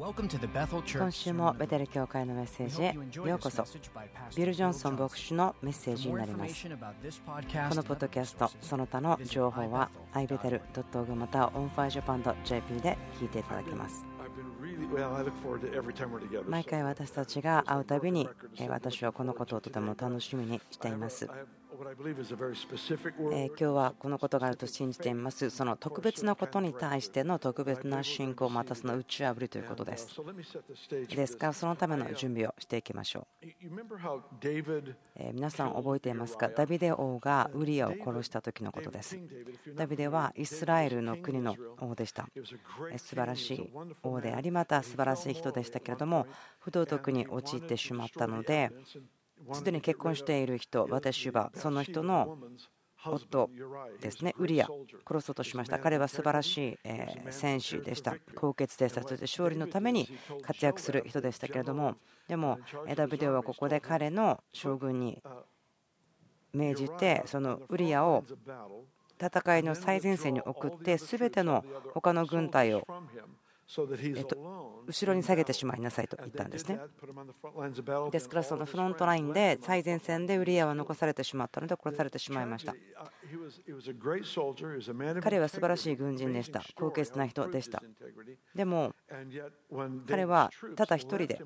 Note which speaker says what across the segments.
Speaker 1: 今週もベテル教会のメッセージへようこそ。ビル・ジョンソン牧師のメッセージになります。このポッドキャストその他の情報は ibetel.org または onfirejapan.jp で聞いていただけます。毎回私たちが会うたびに私はこのことをとても楽しみにしています今日はこのことがあると信じていますその特別なことに対しての特別な信仰またその打ち破りということですですからそのための準備をしていきましょう皆さん覚えていますかダビデ王がウリアを殺した時のことですダビデはイスラエルの国の王でした素晴らしい王でありまた素晴らしい人でしたけれども不道徳に陥ってしまったのですでに結婚している人、私はその人の夫ですね、ウリア、殺そうとしました。彼は素晴らしい選手でした。高血でした。そして勝利のために活躍する人でしたけれども、でも、ダビデオはここで彼の将軍に命じて、そのウリアを戦いの最前線に送って、全ての他の軍隊をえっと、後ろに下げてしまいなさいと言ったんですね。ですからそのフロントラインで最前線でウリアは残されてしまったので殺されてしまいました。彼は素晴らしい軍人でした。高潔な人でした。でも彼はただ一人で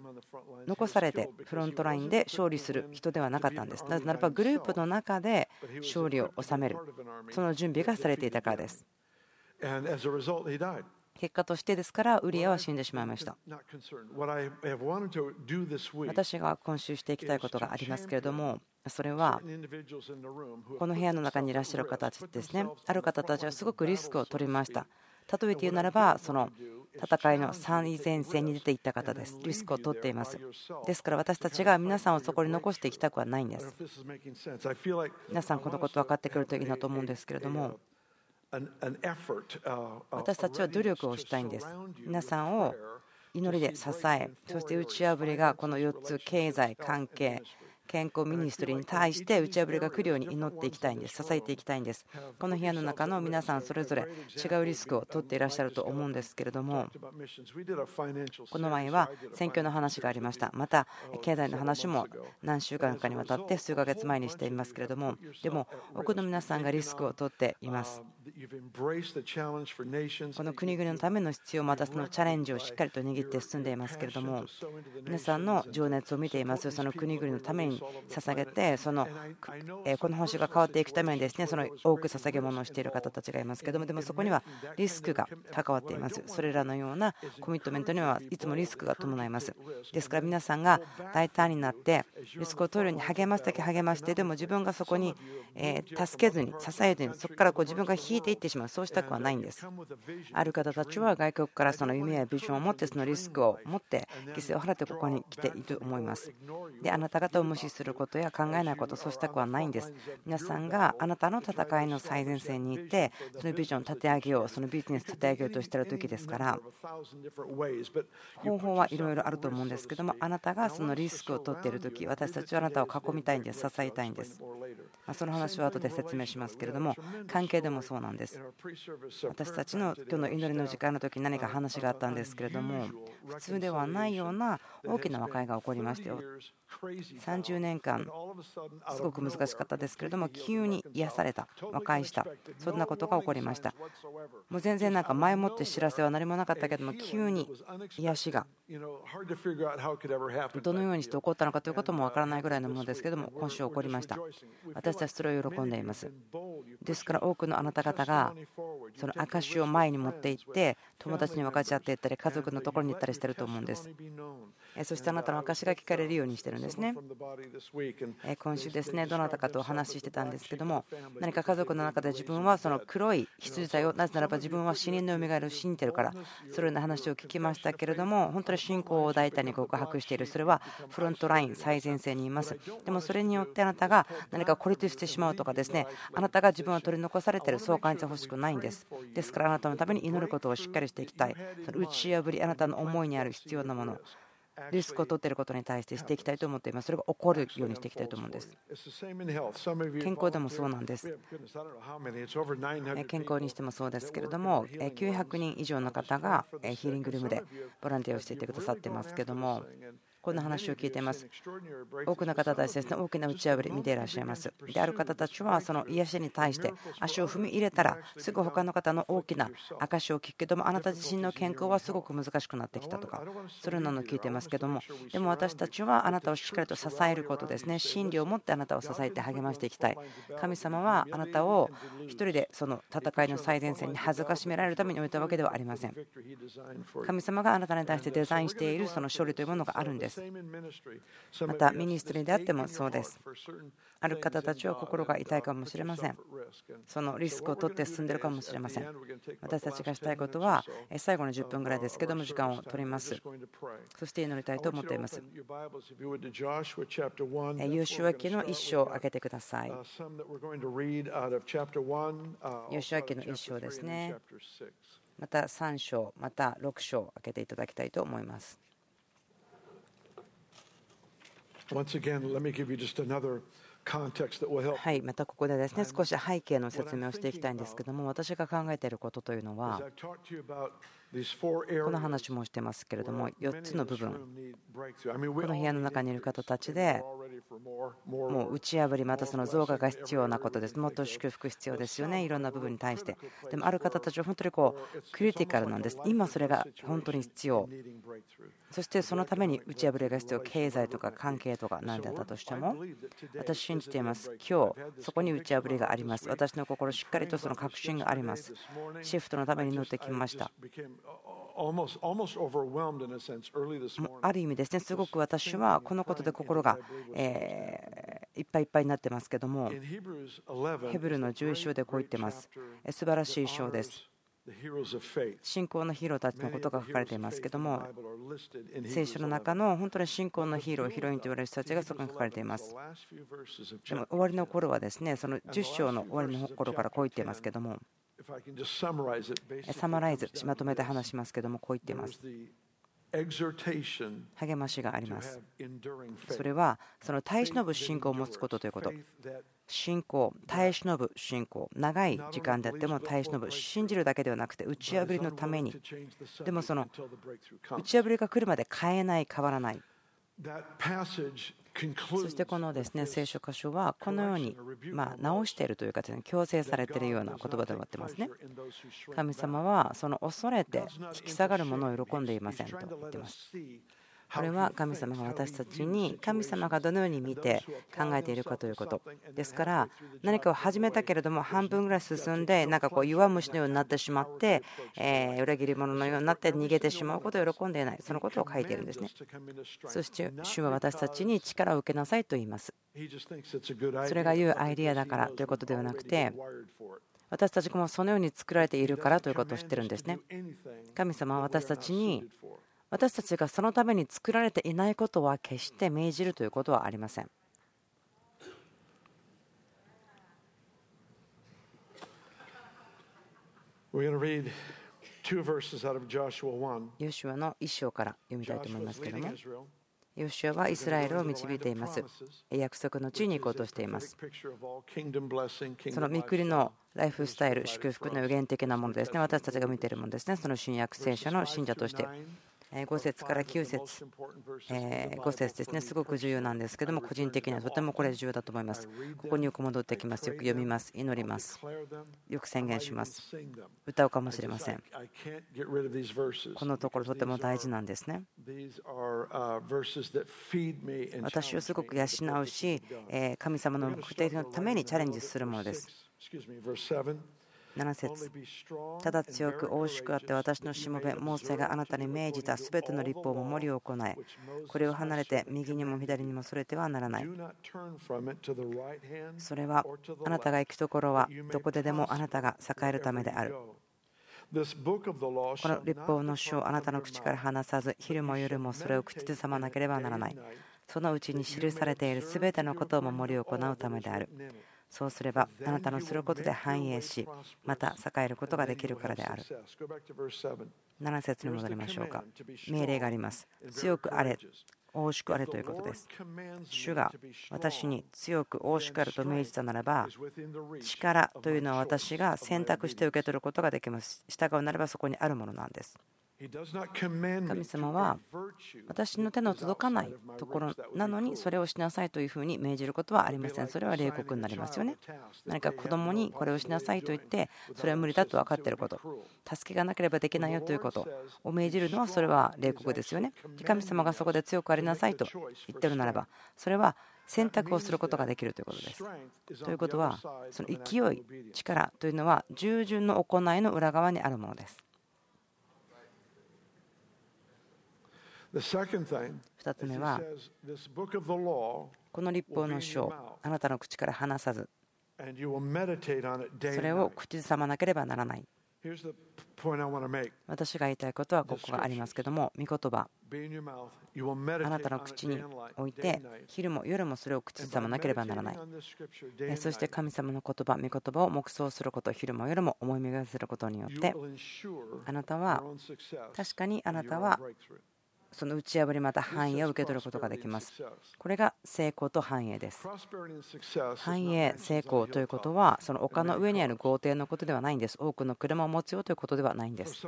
Speaker 1: 残されてフロントラインで勝利する人ではなかったんです。なぜならばグループの中で勝利を収めるその準備がされていたからです。結果としてですからウリアは死んでしまいました。私が今週していきたいことがありますけれどもそれはこの部屋の中にいらっしゃる方たちですね。ある方たちはすごくリスクを取りました。例えて言うならばその戦いの最前線に出ていった方です。リスクを取っています。ですから私たちが皆さんをそこに残していきたくはないんです。皆さんこのこと分かってくるといいなと思うんですけれども私たちは努力をしたいんです。皆さんを祈りで支え、そして打ち破りがこの4つ、経済、関係、健康ミニストリーに対して打ち破りが来るように祈っていきたいんです。支えていきたいんですこの部屋の中の皆さんそれぞれ違うリスクを取っていらっしゃると思うんですけれども。この前は選挙の話がありました。また経済の話も何週間かにわたって数ヶ月前にしていますけれども。でも多くの皆さんがリスクを取っています。この国々のための必要またそのチャレンジをしっかりと握って進んでいますけれども皆さんの情熱を見ていますその国々のために捧げてそのこの星が変わっていくためにですねその多く捧げ物をしている方たちがいますけどもでもそこにはリスクが関わっています。それらのようなコミットメントにはいつもリスクが伴います。ですから皆さんが大胆になってリスクを取るように励ますだけ励ましてでも自分がそこに助けずに支えずにそこからこう自分が引いていってしまう。そうしたくはないんです。ある方たちは外国からその夢やビジョンを持ってそのリスクを持って犠牲を払ってここに来ていると思います。であなた方を無視することや考えないことそうしたくはないんです。皆さんがあなたの戦いの最前線にいてそのビジョンを立て上げようそのビジネスを立て上げようとしている時ですから。方法はいろいろあると思うんですけどもあなたがそのリスクを取っている時私たちはあなたを囲みたいんです支えたいんです。その話は後で説明しますけれども関係でもそうなんです。私たちの今日の祈りの時間の時に何か話があったんですけれども普通ではないような大きな和解が起こりましたよ。30年間すごく難しかったですけれども急に癒された和解した。そんなことが起こりました。もう全然なんか前もって知らせは何もなかったけども急に癒しがどのようにして起こったのかということもわからないぐらいのものですけども今週起こりました。私たちそれを喜んでいます。ですから多くのあなた方がその証を前に持っていって友達に分かち合っていったり家族のところに行ったりしてると思うんです。そしてあなたの証が聞かれるようにしてるんですね。今週ですねどなたかとお話ししてたんですけども何か家族の中で自分はその黒い羊だよなぜならば自分は死人の蘇りを信じてるからそのような話を聞きましたけれども本当に信仰を大胆に告白しているそれはフロントライン最前線にいます。でもそれによってあなたが何か孤立してしまうとかですねあなたが自分は取り残されているそう感じてほしくないんです。ですからあなたのために祈ることをしっかりしていきたい。その打ち破りあなたの思いにある必要なもの。リスクを取っていることに対してしていきたいと思っています。それが起こるようにしていきたいと思うんです。健康でもそうなんです。健康にしてもそうですけれども、900人以上の方がヒーリングルームでボランティアをしていてくださってますけども、こんな話を聞いています。多くの方たちですね、大きな打ち破り見ていらっしゃいます。である方たちは、その癒しに対して足を踏み入れたら、すぐ他の方の大きな証を聞くけども、あなた自身の健康はすごく難しくなってきたとか、それなのを聞いていますけども、でも私たちはあなたをしっかりと支えることですね、真理を持ってあなたを支えて励ましていきたい。神様はあなたを1人でその戦いの最前線に恥ずかしめられるために置いたわけではありません。神様があなたに対してデザインしているその処理というものがあるんです。またミニストリーであってもそうです。ある方たちは心が痛いかもしれません。そのリスクを取って進んでいるかもしれません。私たちがしたいことは最後の10分ぐらいですけども時間を取ります。そして祈りたいと思っています。優秀記の一章を開けてください。優秀記の一章ですね。また3章また6章開けていただきたいと思いますはい、またここでですね少し背景の説明をしていきたいんですけども私が考えていることというのはこの話もしてますけれども4つの部分。この部屋の中にいる方たちでもう打ち破りまたその増加が必要なことです。もっと祝福必要ですよね。いろんな部分に対して。でもある方たちは本当にこうクリティカルなんです。今それが本当に必要そしてそのために打ち破りが必要経済とか関係とか何であったとしても私信じています。今日そこに打ち破りがあります。私の心しっかりとその確信があります。シフトのために乗ってきました。ある意味ですねすごく私はこのことで心が、えいっぱいいっぱいになってますけどもヘブルの11章でこう言ってます。素晴らしい章です信仰のヒーローたちのことが書かれていますけども聖書の中の本当に信仰のヒーローヒロインと言われる人たちがそこに書かれています。でも終わりの頃はですねその10章の終わりの頃からこう言っていますけども。サマライズまとめて話しますけどもこう言っています。励ましがあります。それはその耐え忍ぶ信仰を持つことということ信仰耐え忍ぶ信仰長い時間であっても耐え忍ぶ信じるだけではなくて打ち破りのためにでもその打ち破りが来るまで変えない変わらないそしてこのですね聖書箇所はこのようにま直しているというか強制されているような言葉で終わってますね。神様はその恐れて引き下がるものを喜んでいませんと言ってます。これは神様が私たちに神様がどのように見て考えているかということ。ですから何かを始めたけれども半分ぐらい進んでなんかこう弱虫のようになってしまってえ裏切り者のようになって逃げてしまうことを喜んでいない。そのことを書いているんですね。そして主は私たちに力を受けなさいと言います。それが言うアイデアだからということではなくて私たちもそのように作られているからということを知ってるんですね。神様は私たちに私たちがそのために作られていないことは決して命じるということはありません。ヨシュアの一章から読みたいと思いますけれども、ヨシュアはイスラエルを導いています。約束の地に行こうとしています。その見くりのライフスタイル、祝福の予言的なものですね、私たちが見ているものですね、その新約聖書の信者として5節から9節5節ですね。すごく重要なんですけども個人的にはとてもこれ重要だと思います。ここによく戻ってきます。よく読みます。祈ります。よく宣言します。歌うかもしれません。このところとても大事なんですね。私をすごく養うし神様の目的のためにチャレンジするものです。7節。ただ強く大しくあって私のしもべモーセがあなたに命じたすべての立法を守りを行えこれを離れて右にも左にもそれてはならない。それはあなたが行くところはどこででもあなたが栄えるためである。この立法の書をあなたの口から離さず昼も夜もそれを口ずさまなければならない。そのうちに記されているすべてのことを守り行うためであるそうすればあなたのすることで繁栄しまた栄えることができるからである。7節に戻りましょうか。命令があります。強くあれ大しくあれということです。主が私に強く大しくあると命じたならば力というのは私が選択して受け取ることができます。従うならばそこにあるものなんです。神様は私の手の届かないところなのにそれをしなさいというふうに命じることはありません。それは冷酷になりますよね。何か子供にこれをしなさいと言ってそれは無理だと分かっていること、助けがなければできないよということを命じるのはそれは冷酷ですよね。神様がそこで強くありなさいと言ってるならばそれは選択をすることができるということです。ということはその勢い、力というのは従順の行いの裏側にあるものです。2つ目はこの立法の書をあなたの口から離さずそれを口ずさまなければならない。私が言いたいことはここがありますけども御言葉。あなたの口に置いて昼も夜もそれを口ずさまなければならない。そして神様の言葉御言葉を黙想すること昼も夜も思い巡らせることによってあなたは確かにあなたはその打ち破りまた繁栄を受け取ることができます。これが成功と繁栄です。繁栄、成功ということは、その丘の上にある豪邸のことではないんです。多くの車を持つよということではないんです。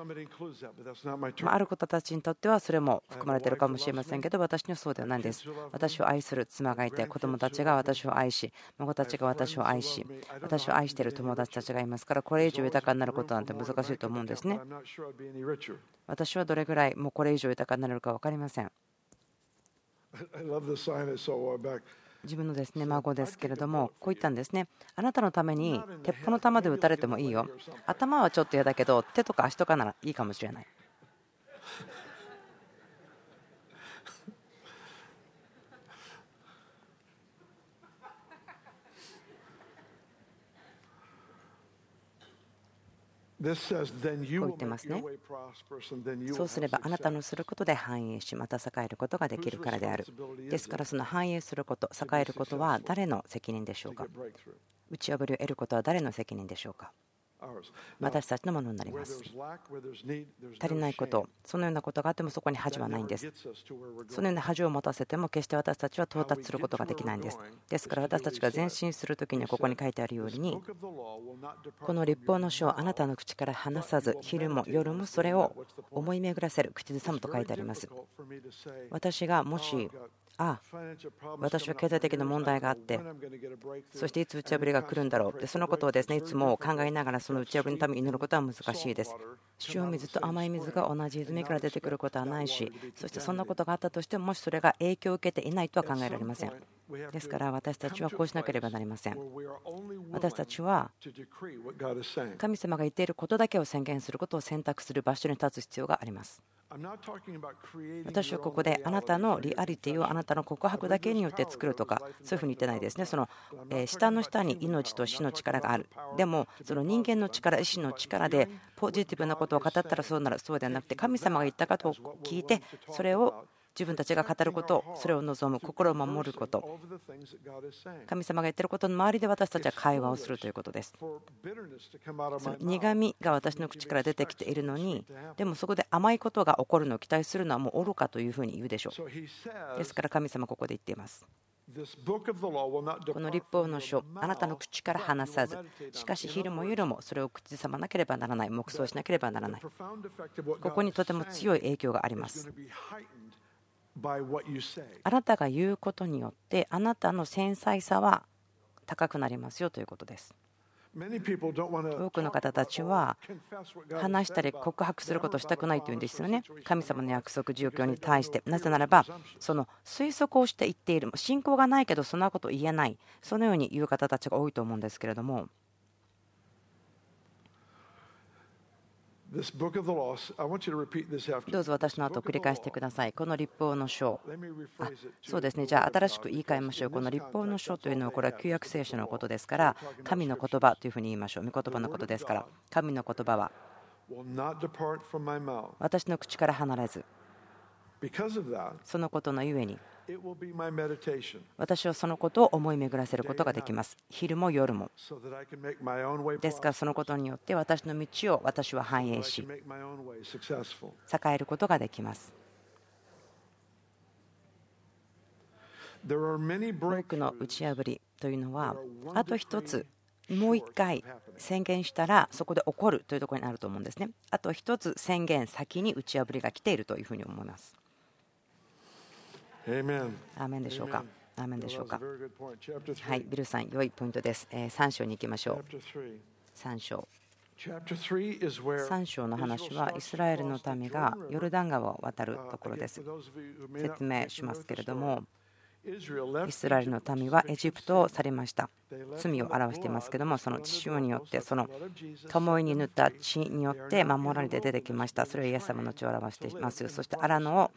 Speaker 1: まある方たちにとってはそれも含まれているかもしれませんけど、私にはそうではないんです。私を愛する妻がいて、子供たちが私を愛し、孫たちが私を愛し、私を愛している友達たちがいますから、これ以上豊かになることなんて難しいと思うんですね。私はどれぐらいもうこれ以上豊かになれるか分かりません。自分のですね孫ですけれども、こう言ったんですね。あなたのために鉄砲の弾で撃たれてもいいよ。頭はちょっと嫌だけど、手とか足とかならいいかもしれない。こう言ってますね。そうすればあなたのすることで繁栄し、また栄えることができるからである。ですから、その繁栄すること、栄えることは誰の責任でしょうか？打ち破りを得ることは誰の責任でしょうか？私たちのものになります。足りないこと、そのようなことがあってもそこに恥はないんです。そのような恥を持たせても決して私たちは到達することができないんです。ですから私たちが前進するときにはここに書いてあるように、この立法の書をあなたの口から離さず、昼も夜もそれを思い巡らせる、口ずさむと書いてあります。私がもしあ私は経済的な問題があってそしていつ打ち破りが来るんだろうでそのことをですねいつも考えながらその打ち破りのために祈ることは難しいです。塩水と甘い水が同じ泉から出てくることはないしそしてそんなことがあったとしてももしそれが影響を受けていないとは考えられません。ですから私たちはこうしなければなりません私たちは神様が言っていることだけを宣言することを選択する場所に立つ必要があります私はここであなたのリアリティをあなたの告白だけによって作るとかそういうふうに言ってないですね。その下の下に命と死の力がある。でもその人間の力、意志の力でポジティブなことを語ったらそうならそうではなくて神様が言ったかと聞いてそれを自分たちが語ること、それを望む、心を守ること、神様が言ってることの周りで私たちは会話をするということです。その苦みが私の口から出てきているのに、でもそこで甘いことが起こるのを期待するのはもう愚かというふうに言うでしょう。ですから神様、ここで言っています。この立法の書、あなたの口から離さず、しかし昼も夜もそれを口ずさまなければならない、黙想しなければならない。ここにとても強い影響があります。あなたが言うことによってあなたの繊細さは高くなりますよということです。多くの方たちは話したり告白することをしたくないというんですよね。神様の約束状況に対して。なぜならば、その推測をして言っている。信仰がないけどそんなこと言えない。そのように言う方たちが多いと思うんですけれども。どうぞ私の後繰り返してください。この立法の書。あそうですね。じゃあ新しく言い換えましょう。この立法の書というのはこれは旧約聖書のことですから、神の言葉というふうに言いましょう。御言葉のことですから、神の言葉は私の口から離れず、そのことのゆえに私はそのことを思い巡らせることができます。昼も夜も。ですからそのことによって私の道を私は反映し、栄えることができます。多くの打ち破りというのは、あと一つ、もう一回宣言したらそこで起こるというところになると思うんですね。あと一つ宣言先に打ち破りが来ているというふうに思います。アーメンでしょうか？アーメンでしょうか？はい、ビルさん、良いポイントです。3章に行きましょう。3章。3章の話はイスラエルの民がヨルダン川を渡るところです。説明しますけれども、イスラエルの民はエジプトを去りました。罪を表していますけども、その血潮によって、その共に塗った血によって守られて出てきました。それをイエス様の血を表しています。そして荒野を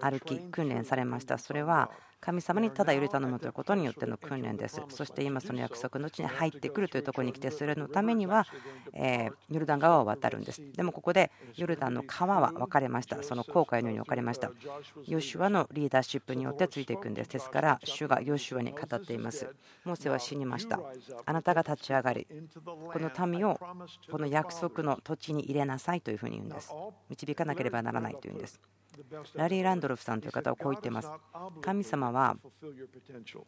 Speaker 1: 歩き訓練されました。それは神様にただより頼むということによっての訓練です。そして今その約束の地に入ってくるというところに来てそれのためにはヨルダン川を渡るんです。でもここでヨルダンの川は分かれました。その航海のように分かれました。ヨシュアのリーダーシップによってついていくんです。ですから主がヨシュアに語っています。モーセは死にました。あなたが立ち上がりこの民をこの約束の土地に入れなさいというふうに言うんです。導かなければならないというんです。ラリー・ランドルフさんという方はこう言っています。神様は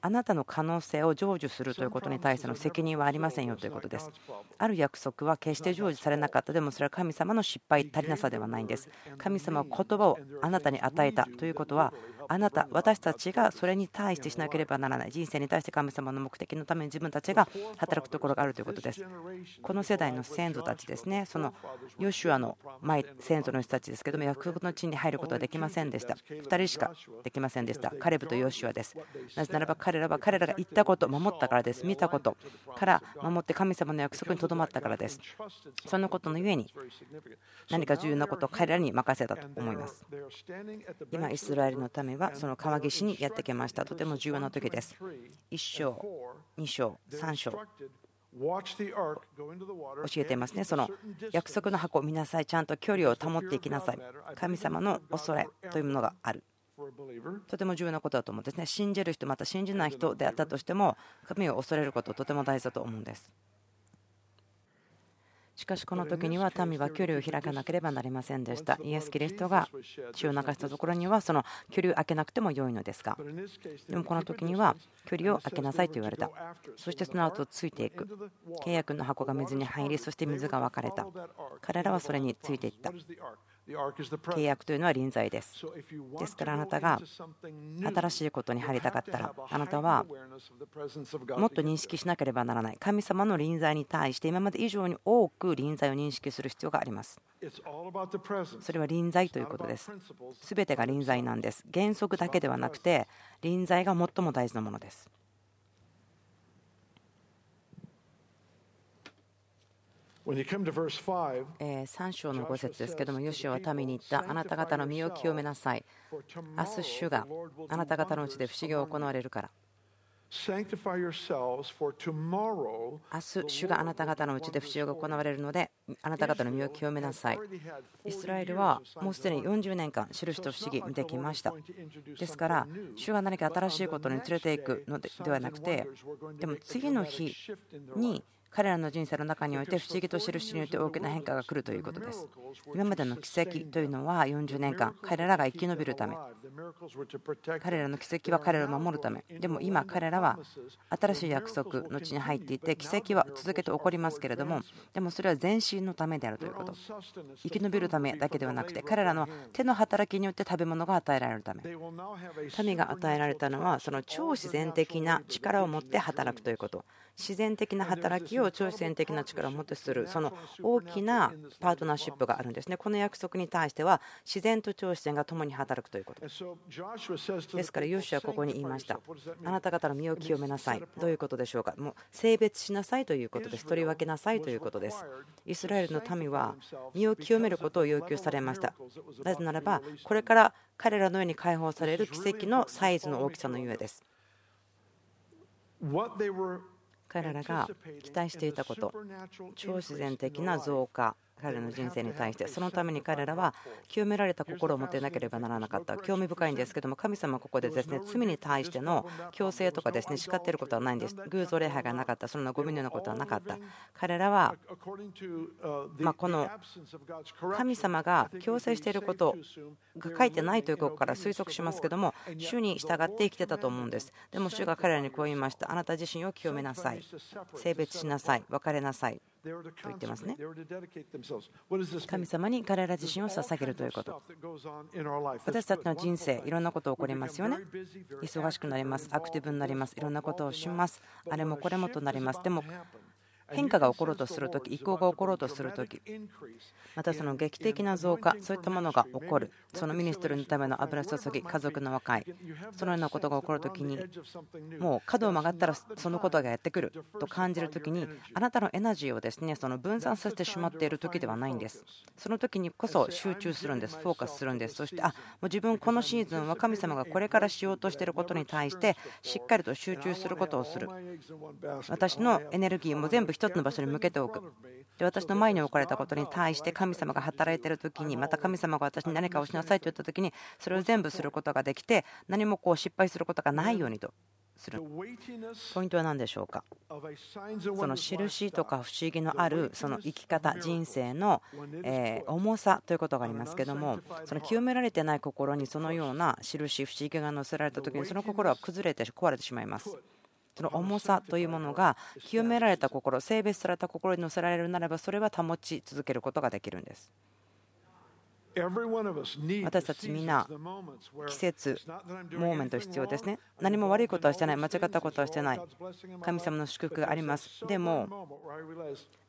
Speaker 1: あなたの可能性を成就するということに対しての責任はありませんよということです。ある約束は決して成就されなかったでもそれは神様の失敗足りなさではないんです。神様は言葉をあなたに与えたということはあなた、私たちがそれに対してしなければならない人生に対して神様の目的のために自分たちが働くところがあるということです。この世代の先祖たちですね、そのヨシュアの前先祖の人たちですけども、約束の地に入ることはできませんでした。2人しかできませんでした。カレブとヨシュアです。なぜならば彼らは彼らが言ったこと、守ったからです。見たことから守って神様の約束にとどまったからです。そのことのゆえに何か重要なことを彼らに任せたと思います。今、イスラエルのためはその川岸にやってきました。とても重要な時です。1章、2章、3章。教えていますね。その約束の箱を見なさい。ちゃんと距離を保っていきなさい。神様の恐れというものがある。とても重要なことだと思うんですね。信じる人、また信じない人であったとしても、神を恐れること、とても大事だと思うんです。しかしこの時には民は距離を開かなければなりませんでした。イエス・キリストが血を流したところにはその距離を開けなくても良いのですが、でもこの時には距離を開けなさいと言われた。そしてその後ついていく。契約の箱が水に入り、そして水が分かれた。彼らはそれについていった。契約というのは臨在です。ですからあなたが新しいことに入りたかったらあなたはもっと認識しなければならない神様の臨在に対して今まで以上に多く臨在を認識する必要があります。それは臨在ということです。すべてが臨在なんです。原則だけではなくて臨在が最も大事なものです。3章の5節ですけども、ヨシオは民に言った、あなた方の身を清めなさい。明日、主があなた方のうちで不思議を行われるから。明日、主があなた方のうちで不思議が行われるので、あなた方の身を清めなさい。イスラエルはもうすでに40年間、印と不思議見てきました。ですから、主が何か新しいことに連れていくのではなくて、でも次の日に彼らの人生の中において不思議と印によって大きな変化が来るということです。今までの奇跡というのは40年間、彼らが生き延びるため、彼らの奇跡は彼らを守るため、でも今、彼らは新しい約束の地に入っていて、奇跡は続けて起こりますけれども、でもそれは全身のためであるということ。生き延びるためだけではなくて、彼らの手の働きによって食べ物が与えられるため、民が与えられたのは、その超自然的な力を持って働くということ。自然的な働きを超自然的な力を持ってするその大きなパートナーシップがあるんですね。この約束に対しては自然と超自然が共に働くということ。ですからヨシュはここに言いました。あなた方の身を清めなさい。どういうことでしょうか。もう性別しなさいということです。取り分けなさいということです。イスラエルの民は身を清めることを要求されました。なぜならばこれから彼らのように解放される奇跡のサイズの大きさのゆえです。彼らが期待していたこと超自然的な増加。彼らの人生に対してそのために彼らは清められた心を持っていなければならなかった。興味深いんですけども神様はここでですね罪に対しての強制とかですね叱っていることはないんです。偶像礼拝がなかった。そんなゴミのようなことはなかった。彼らはまこの神様が強制していることが書いてないということから推測しますけども主に従って生きてたと思うんです。でも主が彼らにこう言いました。あなた自身を清めなさい。性別しなさい。別れなさいと言ってますね。神様に彼ら自身を捧げるということ。私たちの人生いろんなこと起こりますよね。忙しくなりますアクティブになりますいろんなことをします。あれもこれもとなります。でも変化が起ころうとするとき、移行が起ころうとするとき、またその劇的な増加、そういったものが起こる、そのミニストルのための油注ぎ、家族の和解、そのようなことが起こるときに、もう角を曲がったらそのことがやってくると感じるときに、あなたのエナジーをですねその分散させてしまっているときではないんです。その時にこそ集中するんです、フォーカスするんです、そして、あもう自分、このシーズンは神様がこれからしようとしていることに対して、しっかりと集中することをする。私のエネルギーも全部1つの場所に向けておく。で私の前に置かれたことに対して神様が働いている時にまた神様が私に何かをしなさいと言った時にそれを全部することができて何もこう失敗することがないようにと。する。ポイントは何でしょうか。その印とか不思議のあるその生き方人生のえ重さということがありますけどもその清められてない心にそのような印不思議が乗せられた時にその心は崩れて壊れてしまいます。その重さというものが清められた心性別された心に乗せられるならばそれは保ち続けることができるんです私たちみんな季節、モーメント必要ですね。何も悪いことはしてない、間違ったことはしてない。神様の祝福があります。でも、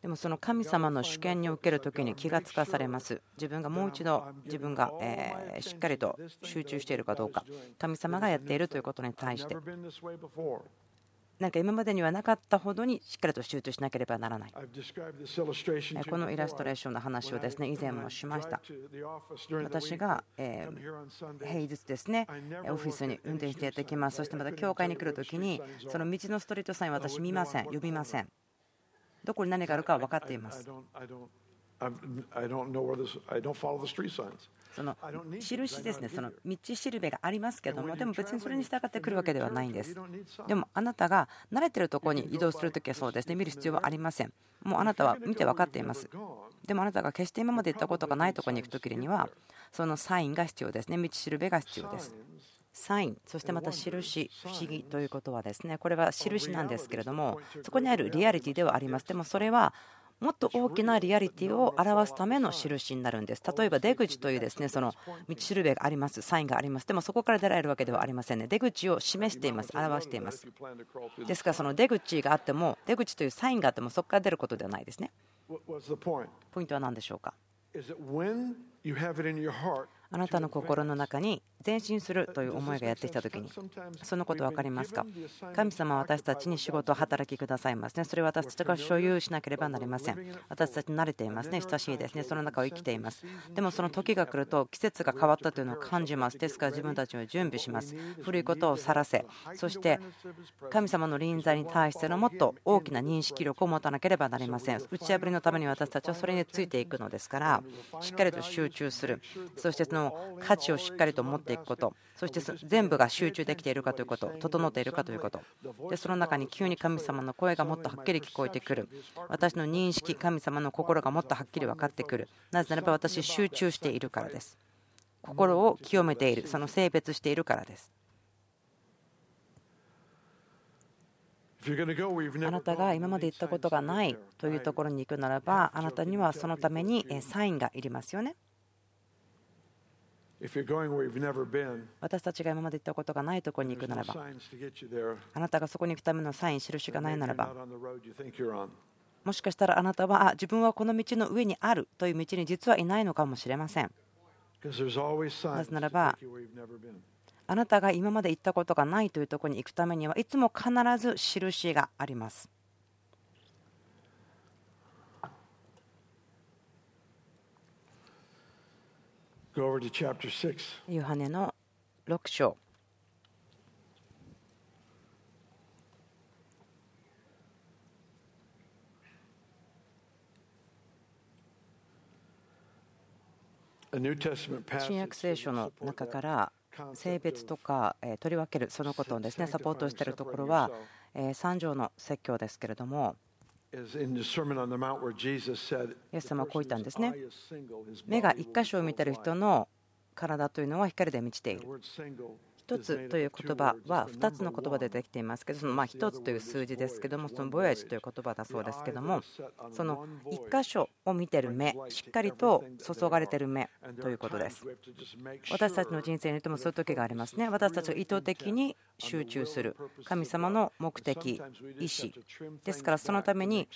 Speaker 1: でもその神様の主権に受けるときに気がつかされます。自分がもう一度自分がえしっかりと集中しているかどうか、神様がやっているということに対して。なんか今までにはなかったほどにしっかりと集中しなければならない。このイラストレーションの話をですね以前もしました。私が、え平日ですねオフィスに運転してやってきます。そしてまた教会に来るときにその道のストリートサイン私見ません、呼びません。どこに何があるかは分かっています。その印ですね、その道しるべがありますけども、でも別にそれに従ってくるわけではないんです。でもあなたが慣れてるところに移動するときはそうですね、見る必要はありません。もうあなたは見て分かっています。でもあなたが決して今まで行ったことがないところに行くときには、そのサインが必要ですね、道しるべが必要です。サイン、そしてまた印、不思議ということはですね、これは印なんですけれども、そこにあるリアリティではあります。でもそれはもっと大きなリアリティを表すための印になるんです。例えば出口というですねその道しるべがあります、サインがあります。でもそこから出られるわけではありませんね。出口を示しています、表しています。ですからその出口があっても、出口というサインがあってもそこから出ることではないですね。ポイントは何でしょうか？あなたの心の中に前進するという思いがやってきたときに、そのこと分かりますか？神様は私たちに仕事を働きくださいますね。それは私たちが所有しなければなりません。私たち慣れていますね。親しいですね。その中を生きています。でもその時が来ると季節が変わったというのを感じます。ですから自分たちは準備します。古いことを去らせ、そして神様の臨在に対してのもっと大きな認識力を持たなければなりません。打ち破りのために私たちはそれについていくのですから、しっかりと集中する。そしてそのの価値をしっかりと持っていくこと。そして全部が集中できているかということ。整っているかということ。でその中に急に神様の声がもっとはっきり聞こえてくる。私の認識神様の心がもっとはっきり分かってくる。なぜならば私集中しているからです。心を清めている。その性別しているからです。あなたが今まで言ったことがないというところに行くならばあなたにはそのためにサインがいりますよね。私たちが今まで行ったことがないところに行くならば、あなたがそこに行くためのサイン、印がないならば、もしかしたらあなたはあ自分はこの道の上にあるという道に実はいないのかもしれません。なぜならば、あなたが今まで行ったことがないというところに行くためにはいつも必ず印があります。ヨハネの6章。新約聖書の中から性別とか取り分けるそのことをですねサポートしているところは3条の説教ですけれどもイエス様はこう言ったんですね。目が1箇所を見てる人の体というのは光で満ちている1つという言葉は2つの言葉でできていますけどそのま1つという数字ですけどもそのボヤージという言葉だそうですけどもその1箇所を見てる目しっかりと注がれてる目ということです。私たちの人生においてもそういう時がありますね。私たちが意図的に集中する。神様の目的意思ですからそのために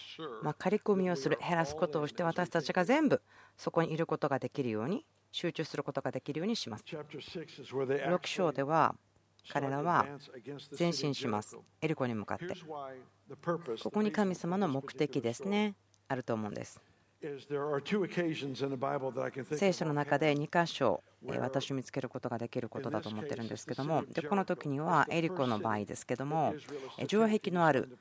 Speaker 1: ま刈り込みをする。減らすことをして私たちが全部そこにいることができるように集中することができるようにします。6章では彼らは前進します。エリコに向かって。ここに神様の目的ですね、あると思うんです。聖書の中で2箇所私を見つけることができることだと思ってるんですけどもでこの時にはエリコの場合ですけども城壁のある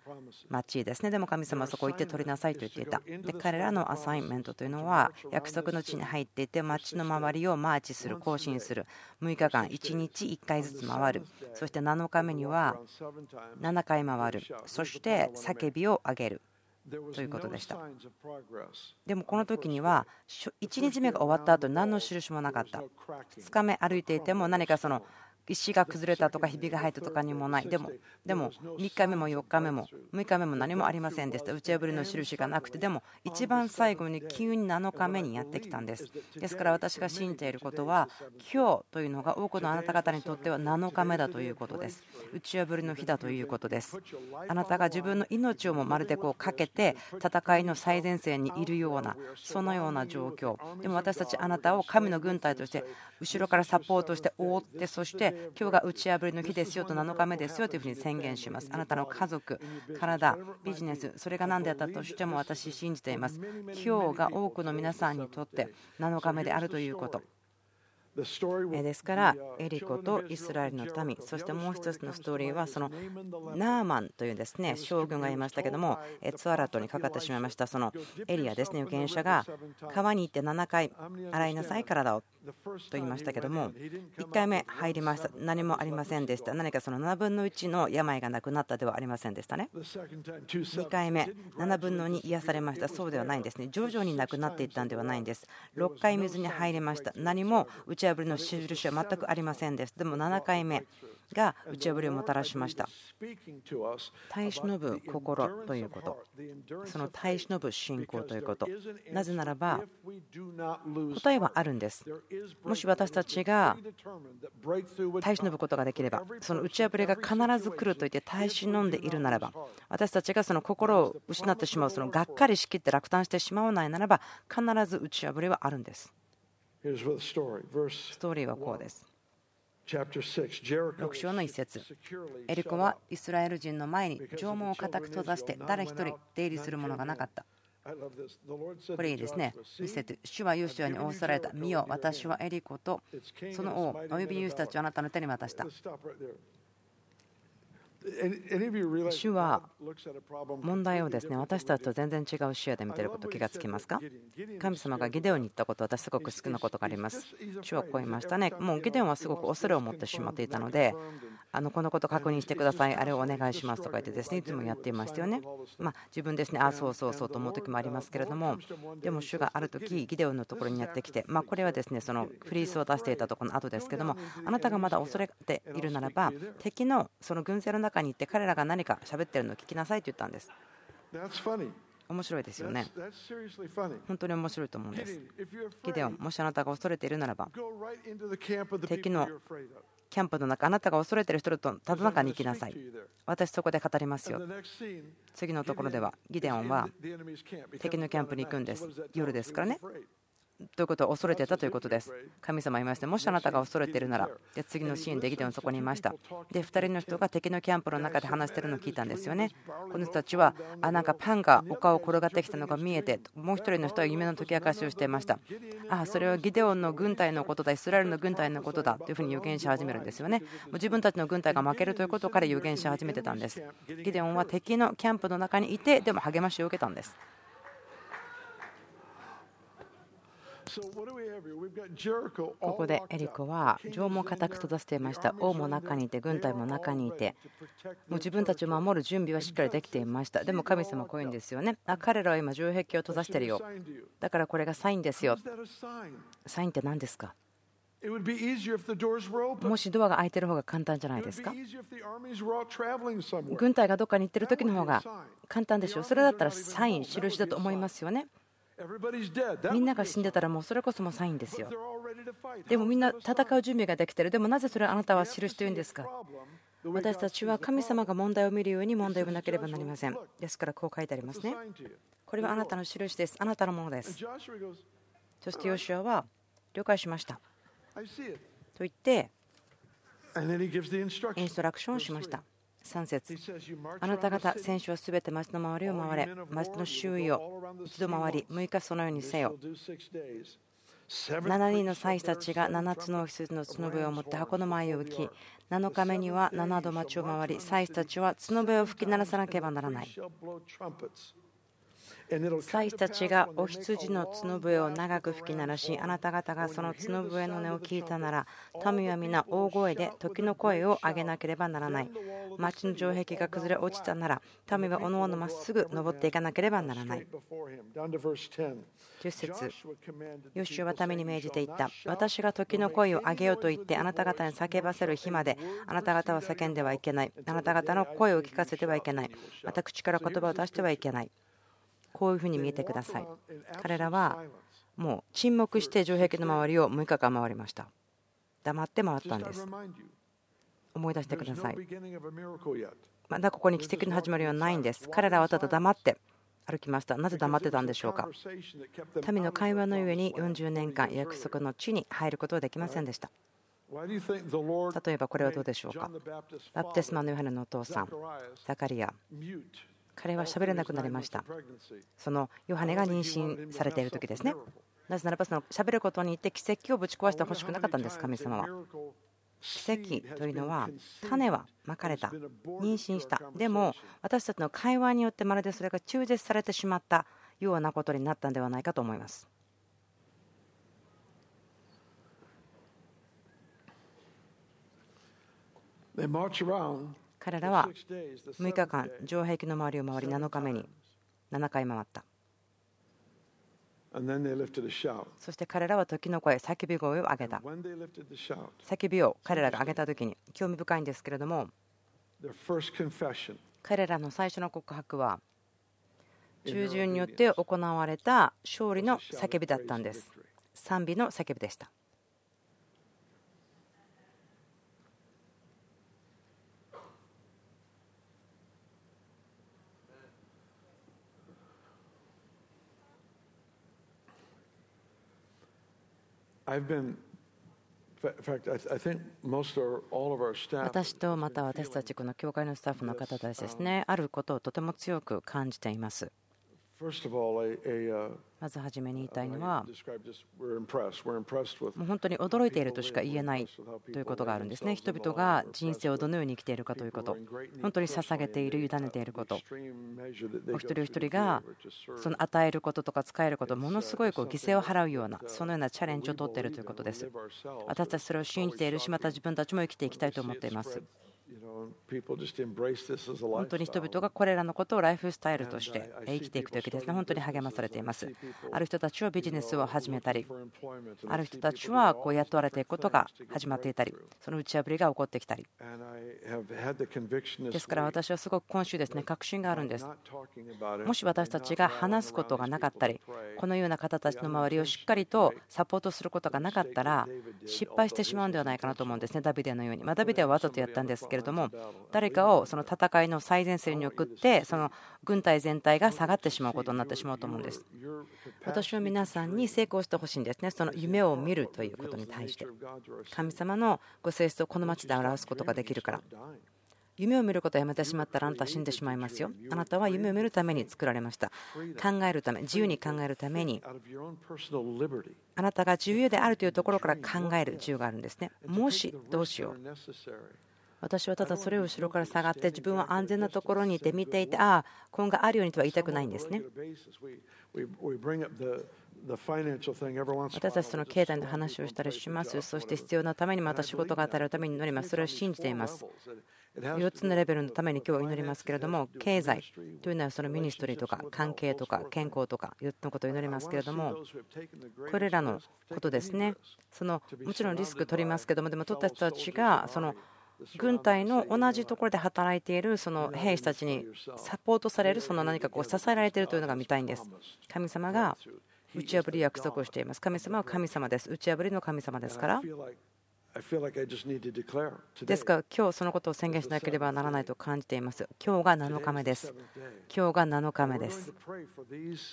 Speaker 1: 町ですね。でも神様はそこ行って取りなさいと言っていた。で彼らの assignment というのは約束の地に入っていて町の周りをマーチする行進する6日間1日1回ずつ回る。そして7日目には7回回る。そして叫びを上げるということでした。でもこの時には1日目が終わった後何の印もなかった。2日目歩いていても何かその石が崩れたとかひびが入ったとかにもない。でもでも3日目も4日目も6日目も何もありませんでした。打ち破りの印がなくて。でも一番最後に急に7日目にやってきたんです。ですから私が信じていることは今日というのが多くのあなた方にとっては7日目だということです。打ち破りの日だということです。あなたが自分の命をもまるでこうかけて戦いの最前線にいるようなそのような状況。でも私たちあなたを神の軍隊として後ろからサポートして覆ってそして今日が打ち破りの日ですよと7日目ですよというふうに宣言します。あなたの家族、体、ビジネス、それが何であったとしても私信じています。今日が多くの皆さんにとって7日目であるということ。ですからエリコとイスラエルの民そしてもう一つのストーリーはそのナーマンというですね将軍がいましたけどもツアラトにかかってしまいました。そのエリアですね預言者が川に行って7回洗いなさい体をと言いましたけども1回目入りました。何もありませんでした。何かその7分の1の病がなくなったではありませんでしたね2回目7分の2癒されましたそうではないんですね徐々になくなっていったんではないんです6回水に入りました何も打ち破りの印は全くありませんです。でも7回目が打ち破りをもたらしました。耐え忍ぶ心ということ。その耐え忍ぶ信仰ということ。なぜならば答えはあるんです。もし私たちが耐え忍ぶことができればその打ち破りが必ず来ると言って耐え忍んでいるならば私たちがその心を失ってしまうそのがっかりしきって落胆してしまわないならば必ず打ち破りはあるんです。ストーリーはこうです。6章の一節。エリコはイスラエル人の前に城門を固く閉ざして誰一人出入りするものがなかった。これいいですね。一節。主はユーシュアに仰せられた。見よ、私はエリコとその王、およびユースたちをあなたの手に渡した。主は問題をですね私たちと全然違う視野で見ていること気がつきますか？神様がギデオンに言ったこと私すごく好きなことがあります。主はこう言いました。ねもうギデオンはすごく恐れを持ってしまっていたのであのこのこと確認してくださいあれをお願いしますとか言ってですねいつもやっていましたよねまあ自分ですねああそうそうそうと思う時もありますけれどもでも主がある時ギデオンのところにやってきてまあこれはですねそのフリースを出していたところの後ですけどもあなたがまだ恐れているならば敵のその軍勢の中中に行って彼らが何か喋ってるのを聞きなさいと言ったんです。面白いですよね。本当に面白いと思うんです。ギデオン、もしあなたが恐れているならば、敵のキャンプの中、あなたが恐れている人とただ中に行きなさい。私、そこで語りますよ。次のところでは、ギデオンは敵のキャンプに行くんです。夜ですからね。ということは恐れてたということです。神様言いまして、もしあなたが恐れているなら、で次のシーンでギデオンそこにいました。で、2人の人が敵のキャンプの中で話しているのを聞いたんですよね。この人たちは、あ、なんかパンが丘を転がってきたのが見えて、もう1人の人は夢の解き明かしをしていました。あ、それはギデオンの軍隊のことだ、イスラエルの軍隊のことだというふうに予言し始めるんですよね。もう自分たちの軍隊が負けるということから予言し始めてたんです。ギデオンは敵のキャンプの中にいて、でも励ましを受けたんです。ここでエリコは城も固く閉ざしていました。王も中にいて軍隊も中にいてもう自分たちを守る準備はしっかりできていました。でも神様はこう言うんですよね。あ彼らは今城壁を閉ざしてるよ。だからこれがサインですよ。サインって何ですか？もしドアが開いてる方が簡単じゃないですか？軍隊がどっかに行ってる時の方が簡単でしょうそれだったらサイン印だと思いますよねみんなが死んでたらもうそれこそもサインですよ。でもみんな戦う準備ができてる。でもなぜそれあなたは印というんですか？私たちは神様が問題を見るように問題を見なければなりません。ですからこう書いてありますね。これはあなたの印です。あなたのものです。そしてヨシュアは了解しました。と言ってインストラクションをしました3節。あなた方選手はすべて町の周りを回れ。町の周囲を一度回り6日そのようにせよ。7人の祭司たちが7つの羊の角笛を持って箱の前を浮き7日目には7度町を回り祭司たちは角笛を吹き鳴らさなければならない祭司たちがお羊の角笛を長く吹き鳴らしあなた方がその角笛の音を聞いたなら民は皆大声で時の声を上げなければならない。町の城壁が崩れ落ちたなら民はおのおのまっすぐ登っていかなければならない。10節。ヨシュは民に命じていった。私が時の声を上げようと言ってあなた方に叫ばせる日まであなた方は叫んではいけない。あなた方の声を聞かせてはいけない。また口から言葉を出してはいけない。こういうふうに見えてください。彼らはもう沈黙して城壁の周りを6日間回りました。黙って回ったんです。思い出してください。まだここに奇跡の始まりはないんです。彼らはただ黙って歩きました。なぜ黙ってたんでしょうか。民の会話のゆえに40年間約束の地に入ることはできませんでした。例えばこれはどうでしょうか。バプテスマのヨハネのお父さんザカリア。彼は喋れなくなりました。そのヨハネが妊娠されている時ですね。なぜならばその喋ることによって奇跡をぶち壊してほしくなかったんです。神様は。奇跡というのは種はまかれた。妊娠した。でも私たちの会話によってまるでそれが中絶されてしまった。ようなことになったんではないかと思います。彼らは6日間城壁の周りを回り7日目に7回回った。そして彼らは時の声叫び声を上げた。叫びを彼らが上げた時に興味深いんですけれども彼らの最初の告白は従順によって行われた勝利の叫びだったんです。賛美の叫びでした私とまた私たちこの教会のスタッフの方たちですね。あることをとても強く感じていますまず初めに言いたいのは、もう本当に驚いているとしか言えないということがあるんですね。人々が人生をどのように生きているかということ、本当に捧げている、委ねていること、お一人お一人がその与えることとか使えること、ものすごいこう犠牲を払うような、そのようなチャレンジを取っているということです。私たちそれを信じているし、また自分たちも生きていきたいと思っています。本当に人々がこれらのことをライフスタイルとして生きていくというわけですね。本当に励まされています。ある人たちはビジネスを始めたり、ある人たちはこう雇われていくことが始まっていたり、その打ち破りが起こってきたり。ですから私はすごく今週ですね、確信があるんです。もし私たちが話すことがなかったり、このような方たちの周りをしっかりとサポートすることがなかったら、失敗してしまうんではないかなと思うんですね、ダビデのように。まあ、ダビデはわざとやったんですけけれども、誰かをその戦いの最前線に送ってその軍隊全体が下がってしまうことになってしまうと思うんです私は皆さんに成功してほしいんですねその夢を見るということに対して神様のご性質をこの町で表すことができるから夢を見ることをやめてしまったらあなたは死んでしまいますよ。あなたは夢を見るために作られました。考えるため、自由に考えるために、あなたが自由であるというところから考える自由があるんですね。もし、どうしよう。私はただそれを後ろから下がって自分は安全なところにいて見ていてああ今後あるようにとは言いたくないんですね私たちその経済の話をしたりします。そして必要なためにまた仕事が与えるために祈ります。それを信じています。4つのレベルのために今日は祈りますけれども、経済というのはそのミニストリーとか関係とか健康とか4つのことを祈りますけれども、これらのことですね、そのもちろんリスク取りますけども、でも取った人たちがその軍隊の同じところで働いているその兵士たちにサポートされる、その何かこう支えられているというのが見たいんです。神様が打ち破り約束をしています。神様は神様です。打ち破りの神様ですから。ですから今日そのことを宣言しなければならないと感じています。今日が7日目です。今日が7日目です。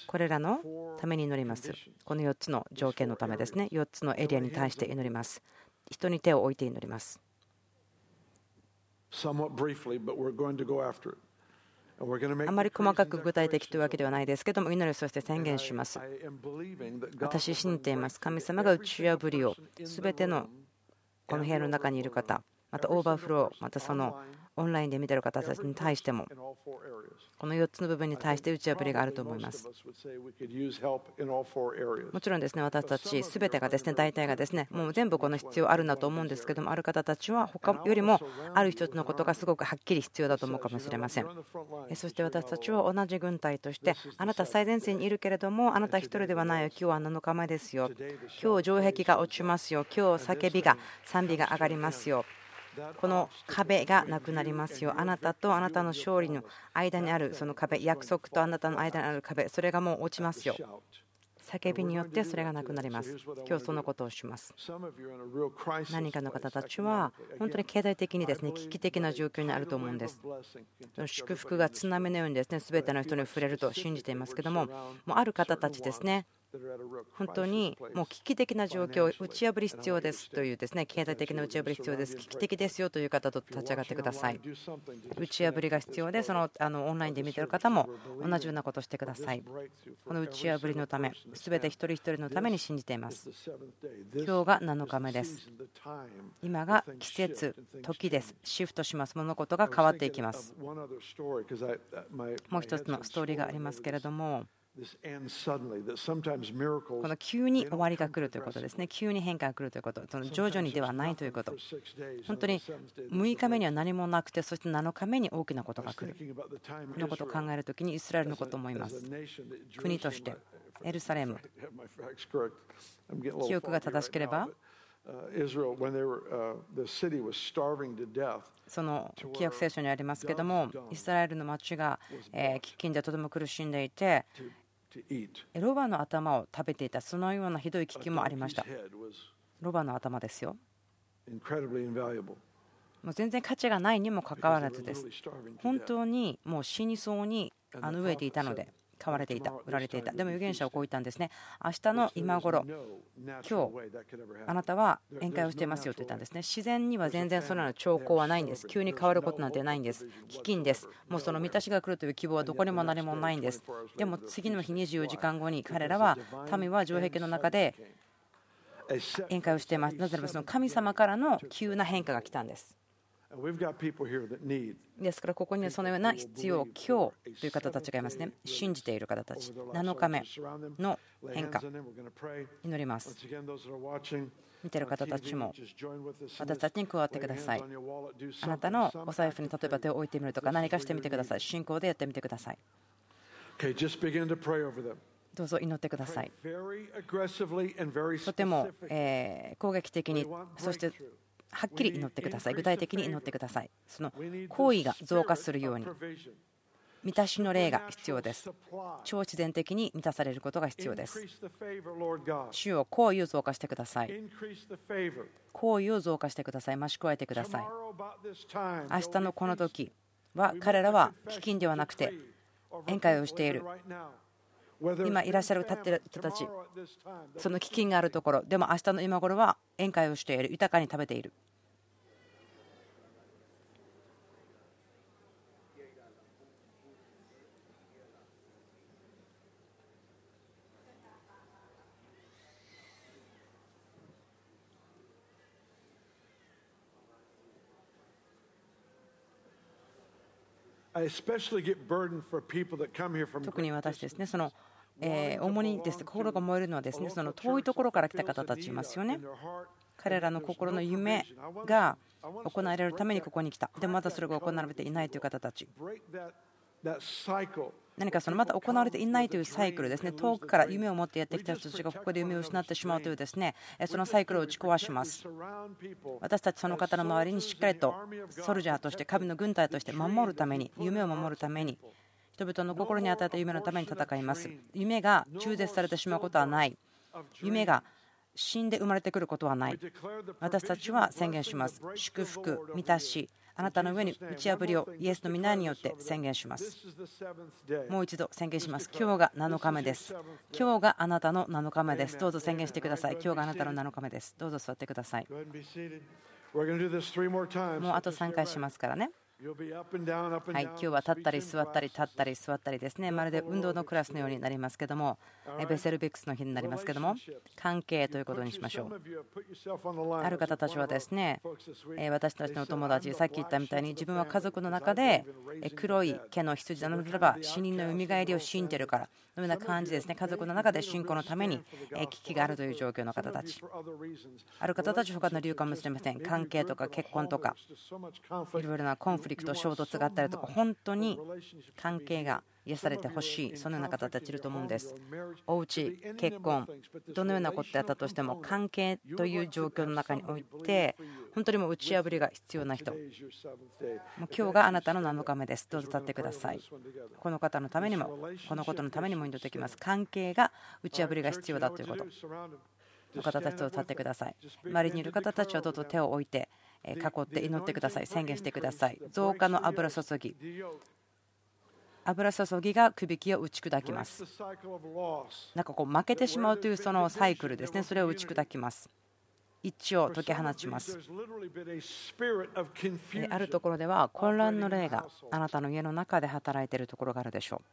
Speaker 1: これらのために祈ります。この4つの条件のためですね。4つのエリアに対して祈ります。人に手を置いて祈ります。あまり細かく具体的というわけではないですけども、祈りそして宣言します。私、信じています。神様が打ち破りを、すべてのこの部屋の中にいる方、またオーバーフロー、またそのオンラインで見てる方たちに対しても、この4つの部分に対して打ち破りがあると思います。もちろんですね、私たちすべてがですね、大体がですね、もう全部この必要あるなと思うんですけども、ある方たちは他よりもある一つのことがすごくはっきり必要だと思うかもしれません。そして私たちは同じ軍隊として、あなた最前線にいるけれども、あなた一人ではないよ、今日は7日目ですよ、今日城壁が落ちますよ、今日叫びが、賛美が上がりますよ。この壁がなくなりますよ。あなたとあなたの勝利の間にあるその壁、約束とあなたの間にある壁、それがもう落ちますよ。叫びによってそれがなくなります。今日そのことをします。何かの方たちは本当に経済的にですね危機的な状況にあると思うんです。祝福が津波のようにですね全ての人に触れると信じていますけども、もうある方たちですね本当にもう危機的な状況を打ち破り必要ですというですね経済的な打ち破り必要です危機的ですよという方と立ち上がってください。打ち破りが必要でそのあのオンラインで見てる方も同じようなことをしてください。この打ち破りのため全て一人一人のために信じています。今日が7日目です。今が季節時です。シフトします。物事が変わっていきます。もう一つのストーリーがありますけれどもこの急に終わりが来るということですね、急に変化が来るということ、その徐々にではないということ、本当に6日目には何もなくて、そして7日目に大きなことが来る、このことを考えるときにイスラエルのことを思います。国として、エルサレム、記憶が正しければ、その記憶聖書にありますけども、イスラエルの町が飢饉でとても苦しんでいて、ロバの頭を食べていたそのようなひどい危機もありました。ロバの頭ですよ。もう全然価値がないにもかかわらずです。本当にもう死にそうにあの飢えていたので買われていた、売られていた。でも預言者はこう言ったんですね。明日の今頃、今日、あなたは宴会をしていますよと言ったんですね。自然には全然そのような兆候はないんです。急に変わることなんてないんです。危機です。もうその満たしが来るという希望はどこにも何もないんです。でも次の日24時間後に彼らは、民は城壁の中で宴会をしています。なぜならばその神様からの急な変化が来たんです。ですからここにはそのような必要、今日という方たちがいますね。信じている方たち、7日目の変化、祈ります。見てる方たちも私たちに加わってください。あなたのお財布に例えば手を置いてみるとか何かしてみてください。信仰でやってみてください。どうぞ祈ってください。とても攻撃的に、そしてはっきり祈ってください。具体的に祈ってください。その行為が増加するように。満たしの霊が必要です。超自然的に満たされることが必要です。主を行為を増加してください。行為を増加してください。増し加えてください。明日のこの時は彼らは飢饉ではなくて宴会をしている。今いらっしゃる立ってる人たち、その飢饉があるところ、でも明日の今頃は宴会をしている、豊かに食べている。特に私ですね、そのえ主にです心が燃えるのはですねその遠いところから来た方たちいますよね。彼らの心の夢が行われるためにここに来た。でもまだそれが行われていないという方たち。何かそのまた行われていないというサイクルですね、遠くから夢を持ってやってきた人たちがここで夢を失ってしまうというですねそのサイクルを打ち壊します。私たちその方の周りにしっかりとソルジャーとして神の軍隊として守るために夢を守るために人々の心に与えた夢のために戦います。夢が中絶されてしまうことはない。夢が死んで生まれてくることはない。私たちは宣言します。祝福、満たし、あなたの上に打ち破りをイエスの皆によって宣言します。もう一度宣言します。今日が7日目です。今日があなたの7日目です。どうぞ宣言してください。今日があなたの7日目です。どうぞ座ってください。もうあと3回しますからね。はい、今日は立ったり座ったり立ったり座ったりですね、まるで運動のクラスのようになりますけども、ベセルビックスの日になりますけども、関係ということにしましょう。ある方たちはですね、私たちのお友達、さっき言ったみたいに自分は家族の中で黒い毛の羊なのであれば死人のよみがえりを信じているから、のような感じですね、家族の中で信仰のために危機があるという状況の方たち。ある方たち、他の理由かもしれません。関係とか結婚とか、いろいろなコンフリクト、衝突があったりとか、本当に関係が癒されてほしい、そのような方たちいると思うんです。おうち、結婚、どのようなことであったとしても、関係という状況の中において、本当にもう打ち破りが必要な人、もう今日があなたの7日目です。どうぞ立ってください。この方のためにも、このことのためにも祈っておきます。関係が打ち破りが必要だということ。の方たちと立ってください。周りにいる方たちはどうぞ手を置いて囲って祈ってください。宣言してください。増加の油注ぎ。油注ぎがくびきを打ち砕きます。なんかこう負けてしまうというそのサイクルですね、それを打ち砕きます。一致を解き放ちます。あるところでは混乱の霊があなたの家の中で働いているところがあるでしょう。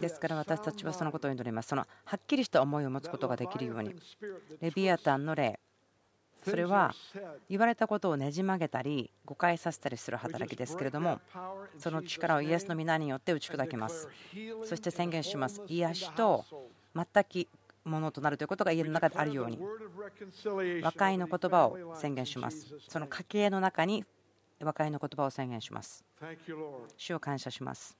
Speaker 1: ですから私たちはそのことを祈ります。そのはっきりした思いを持つことができるように。レビアタンの霊それは言われたことをねじ曲げたり誤解させたりする働きですけれどもその力をイエスの皆によって打ち砕けます。そして宣言します。癒しと全くものとなるということが家の中であるように和解の言葉を宣言します。その家計の中に和解の言葉を宣言します。主を感謝します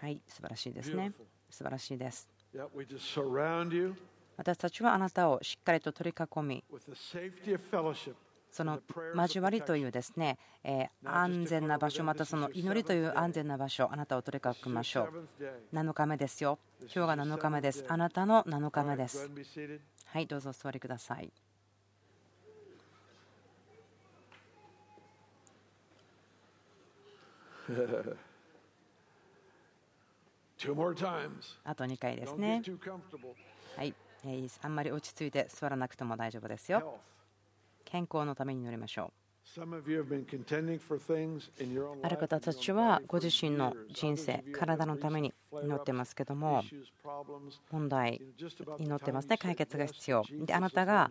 Speaker 1: はい、素晴らしいですね。素晴らしいです。私たちはあなたをしっかりと取り囲み、その交わりというですね、え安全な場所、またその祈りという安全な場所、あなたを取り囲みましょう。7日目ですよ。今日が7日目です。あなたの7日目です。はい、どうぞお座りください。あと2回ですね。はい、あんまり落ち着いて座らなくても大丈夫ですよ。健康のために乗りましょう。ある方たちはご自身の人生、体のために祈ってますけども、問題、祈ってますね、解決が必要。で、あなたが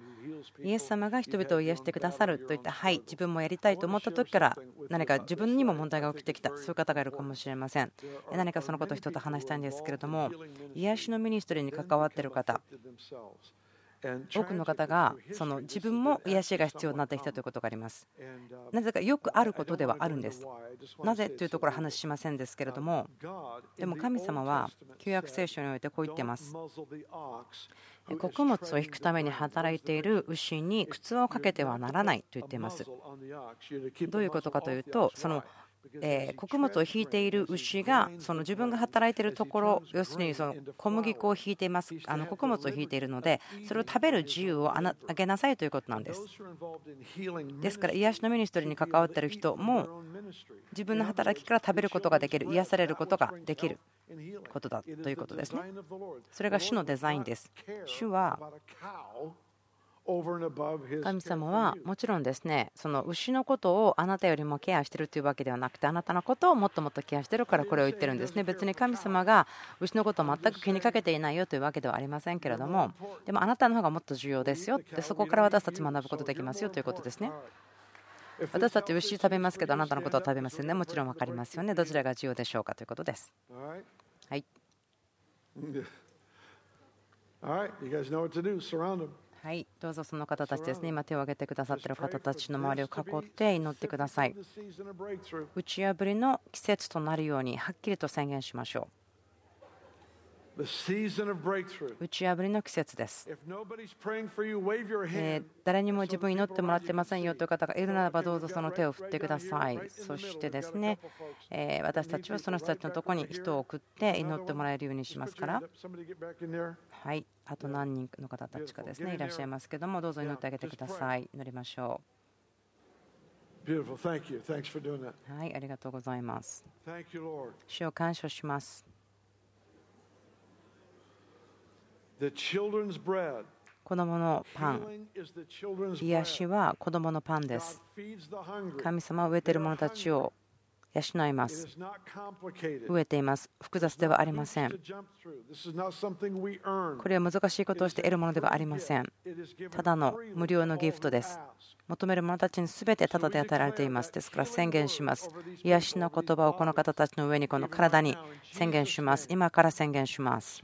Speaker 1: イエス様が人々を癒してくださるといった、はい、自分もやりたいと思った時から何か自分にも問題が起きてきた、そういう方がいるかもしれません。何かそのことを人と話したいんですけれども、癒しのミニストリーに関わっている方、多くの方がその自分も癒しが必要になってきたということがあります。なぜかよくあることではあるんです。なぜというところは話しませんですけれども、でも神様は旧約聖書においてこう言ってます。穀物を引くために働いている牛に靴をかけてはならないと言っています。どういうことかというと、そのえ穀物を引いている牛がその自分が働いているところ要するにその小麦粉を引いています。あの穀物を引いているのでそれを食べる自由をあげなさいということなんです。ですから癒しのミニストリーに関わっている人も自分の働きから食べることができる癒されることができることだということですね。それが主のデザインです。主は神様はもちろんですねその牛のことをあなたよりもケアしてるというわけではなくてあなたのことをもっともっとケアしてるからこれを言ってるんですね。別に神様が牛のことを全く気にかけていないよというわけではありませんけれどもでもあなたの方がもっと重要ですよ。ってそこから私たち学ぶことできますよということですね。私たち牛食べますけどあなたのことは食べませんね。もちろん分かりますよね。どちらが重要でしょうかということです。はいはい、どうぞその方たちですね、今手を挙げてくださっている方たちの周りを囲って祈ってください。打ち破りの季節となるようにはっきりと宣言しましょう。打ち破りの季節です。え誰にも自分祈ってもらってませんよという方がいるならばどうぞその手を振ってください。そしてですね、え私たちはその人たちのところに人を送って祈ってもらえるようにしますから。はい、あと何人の方たちがですねいらっしゃいますけどもどうぞ祈ってあげてください。祈りましょう。はい、ありがとうございます。主を感謝します。子供のパン、癒しは子供のパンです。神様は植えている者たちを養います。飢えています。複雑ではありません。これは難しいことをして得るものではありません。ただの無料のギフトです。求める者たちに全てただで与えられています。ですから宣言します。癒しの言葉をこの方たちの上に、この体に宣言します。今から宣言します。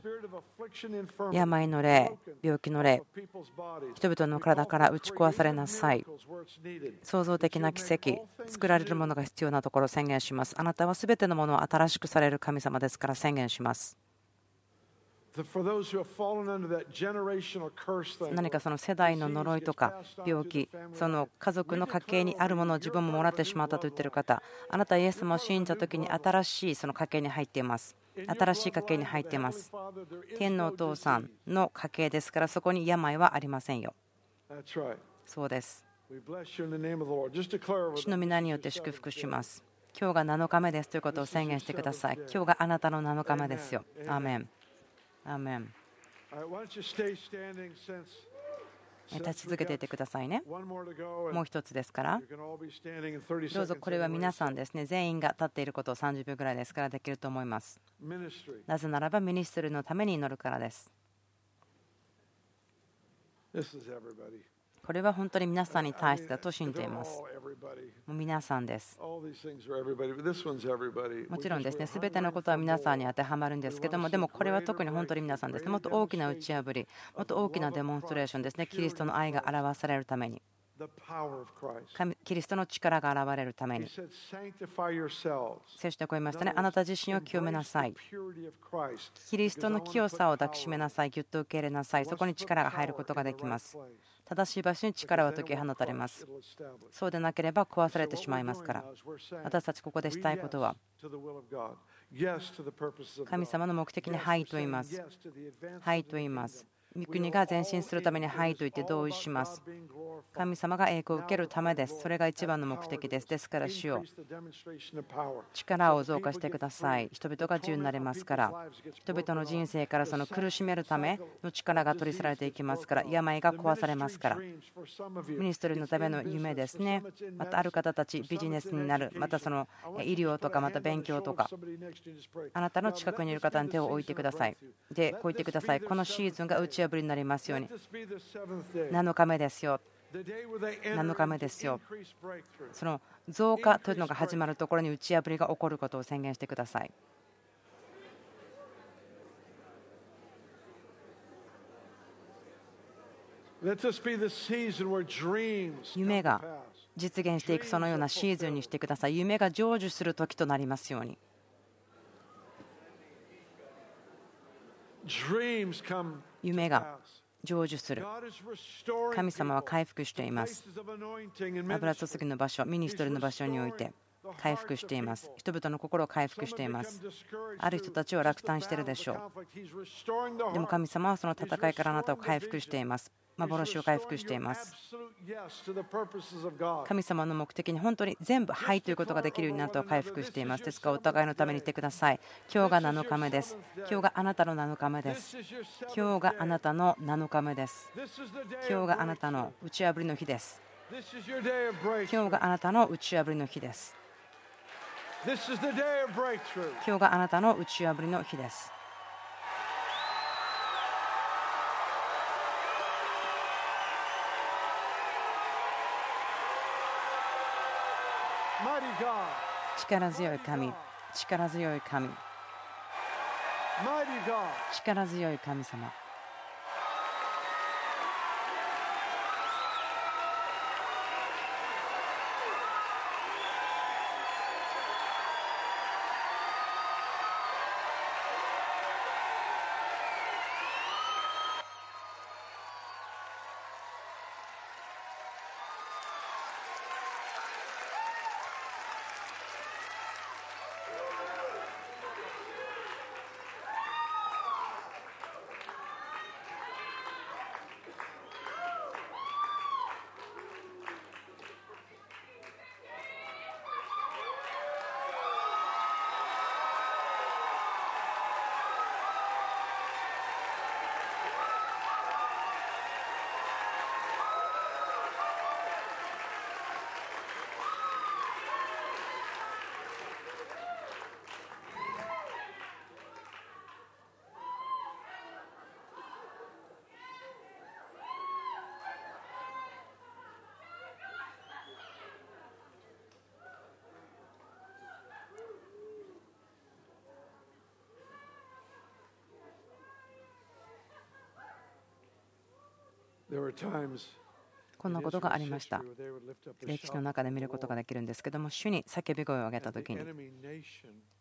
Speaker 1: 病の霊、病気の霊、人々の体から打ち壊されなさい。創造的な奇跡、作られるものが必要なところを宣言します。あなたは全てのものを新しくされる神様ですから宣言します。何かその世代の呪いとか病気、その家族の家系にあるものを自分ももらってしまったと言っている方、あなたはイエス様を信じた時に新しいその家系に入っています。新しい家系に入っています。天のお父さんの家系ですから、そこに病はありませんよ。そうです。主の皆によって祝福します。今日が7日目ですということを宣言してください。今日があなたの7日目ですよ。アーメン。アーメン立ち続けていてくださいね。もう一つですから、どうぞこれは皆さんですね、全員が立っていることを30秒ぐらいですからできると思います。なぜならばミニストルのために祈るからです。これは本当に皆さんに対してだと信じています。もう皆さんです。もちろんですね、すべてのことは皆さんに当てはまるんですけども、でもこれは特に本当に皆さんですね、もっと大きな打ち破り、もっと大きなデモンストレーションですね、キリストの愛が表されるために。キリストの力が現れるために。聖書でこう言いましたね。あなた自身を清めなさい。キリストの清さを抱きしめなさい。ぎゅっと受け入れなさい。そこに力が入ることができます。正しい場所に力は解き放たれます。そうでなければ壊されてしまいますから。私たちここでしたいことは、神様の目的にはいと言います。はいと言います。御国が前進するためにはいと言って同意します。神様が栄光を受けるためです。それが一番の目的です。ですから主よ力を増加してください。人々が自由になれますから、人々の人生からその苦しめるための力が取り去られていきますから、病が壊されますから、ミニストリーのための夢ですね。またある方たちビジネスになる、またその医療とかまた勉強とか、あなたの近くにいる方に手を置いてください。で、こう言ってください。このシーズンが打ち破りになりますように。7日目ですよ。7日目ですよ。その増加というのが始まるところに打ち破りが起こることを宣言してください。夢が実現していくそのようなシーズンにしてください。夢が成就する時となりますように。夢が成就する。神様は回復しています。油注ぎの場所ミニストリーの場所において回復しています。人々の心を回復しています。ある人たちは落胆しているでしょう。でも神様はその戦いからあなたを回復しています幻を回復しています。神様の目的に本当に全部はいということができるようになると回復しています。ですからお互いのために言ってください。今日が7日目です。今日があなたの7日目です。今日があなたの7日目です。今日があなたの打ち破りの日です。今日があなたの打ち破りの日です。今日があなたの打ち破りの日です力強い神。力強い神。力強い神様こんなことがありました。歴史の中で見ることができるんですけども主に叫び声を上げた時に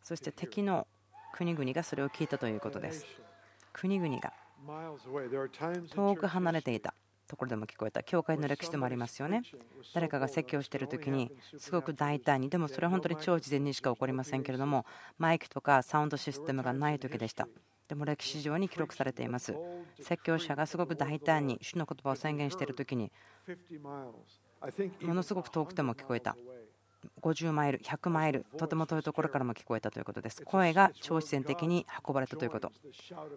Speaker 1: そして敵の国々がそれを聞いたということです。国々が。遠く離れていたところでも聞こえた教会の歴史でもありますよね。誰かが説教している時にすごく大胆にでもそれは本当に超自然にしか起こりませんけれどもマイクとかサウンドシステムがない時でしたでも歴史上に記録されています。説教者がすごく大胆に主の言葉を宣言している時にものすごく遠くても聞こえた。50マイル100マイルとても遠いところからも聞こえたということです。声が超自然的に運ばれたということ。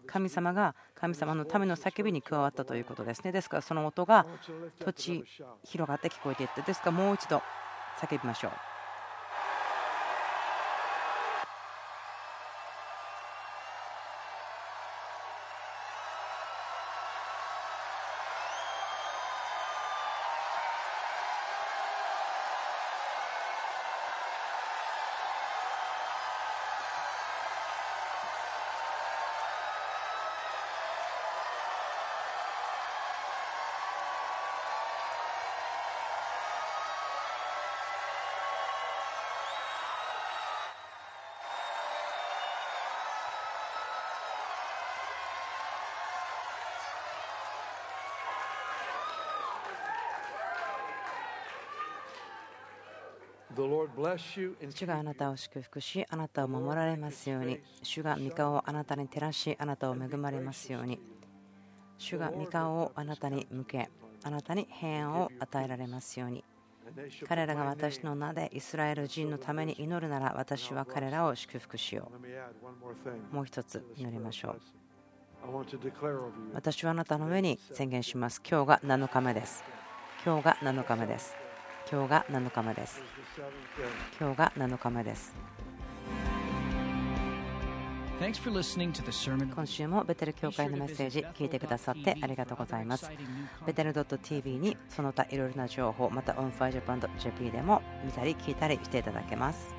Speaker 1: 神様が神様のための叫びに加わったということですね。ですからその音が土地広がって聞こえていってですからもう一度叫びましょう。主があなたを祝福しあなたを守られますように。主が御顔をあなたに照らしあなたを恵まれますように。主が御顔をあなたに向けあなたに平安を与えられますように。彼らが私の名でイスラエル人のために祈るなら私は彼らを祝福しよう。もう一つ祈りましょう。私はあなたの上に宣言します。今日が7日目です。今日が7日目です。今日が7日目です.今日が7日目です.今週もベテル教会のメッセージ聞いてくださってありがとうございますベテル .tv にその他いろいろな情報また OnFireJapan.jp でも見たり聞いたりしていただけます